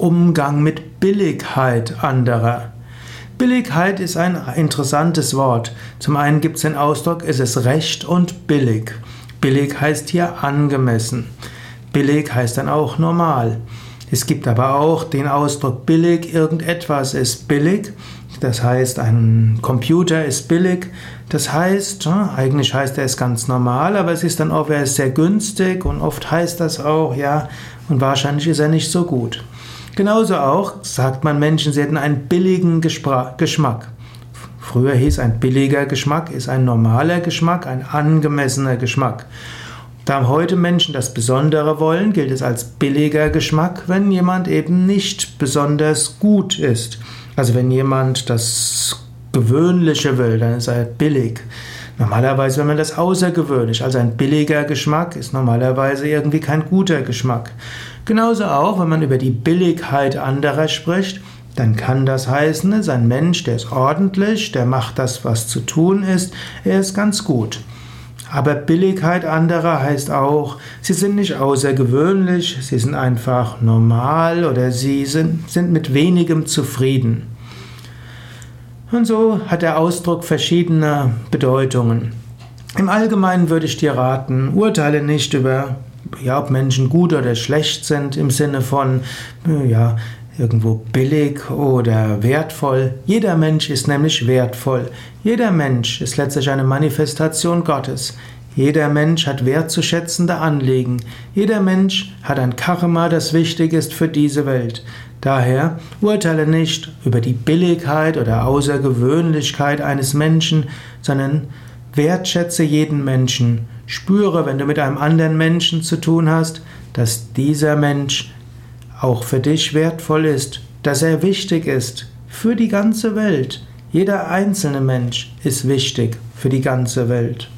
Umgang mit Billigkeit anderer. Billigkeit ist ein interessantes Wort. Zum einen gibt es den Ausdruck, es ist recht und billig. Billig heißt hier angemessen. Billig heißt dann auch normal. Es gibt aber auch den Ausdruck billig, irgendetwas ist billig. Das heißt, ein Computer ist billig. Das heißt, eigentlich heißt er es ganz normal, aber es ist dann auch, er ist sehr günstig und oft heißt das auch, ja, und wahrscheinlich ist er nicht so gut. Genauso auch sagt man Menschen, sie hätten einen billigen Geschmack. Früher hieß ein billiger Geschmack, ist ein normaler Geschmack, ein angemessener Geschmack. Da heute Menschen das Besondere wollen, gilt es als billiger Geschmack, wenn jemand eben nicht besonders gut ist. Also wenn jemand das Gewöhnliche will, dann ist er billig. Normalerweise, wenn man das außergewöhnlich, also ein billiger Geschmack, ist normalerweise irgendwie kein guter Geschmack. Genauso auch, wenn man über die Billigkeit anderer spricht, dann kann das heißen, es ist ein Mensch, der ist ordentlich, der macht das, was zu tun ist, er ist ganz gut. Aber Billigkeit anderer heißt auch, sie sind nicht außergewöhnlich, sie sind einfach normal oder sie sind, sind mit wenigem zufrieden. Und so hat der Ausdruck verschiedene Bedeutungen. Im Allgemeinen würde ich dir raten, urteile nicht über, ja, ob Menschen gut oder schlecht sind im Sinne von, ja, irgendwo billig oder wertvoll. Jeder Mensch ist nämlich wertvoll. Jeder Mensch ist letztlich eine Manifestation Gottes. Jeder Mensch hat wertzuschätzende Anliegen. Jeder Mensch hat ein Karma, das wichtig ist für diese Welt. Daher urteile nicht über die Billigkeit oder Außergewöhnlichkeit eines Menschen, sondern wertschätze jeden Menschen. Spüre, wenn du mit einem anderen Menschen zu tun hast, dass dieser Mensch auch für dich wertvoll ist, dass er wichtig ist für die ganze Welt. Jeder einzelne Mensch ist wichtig für die ganze Welt.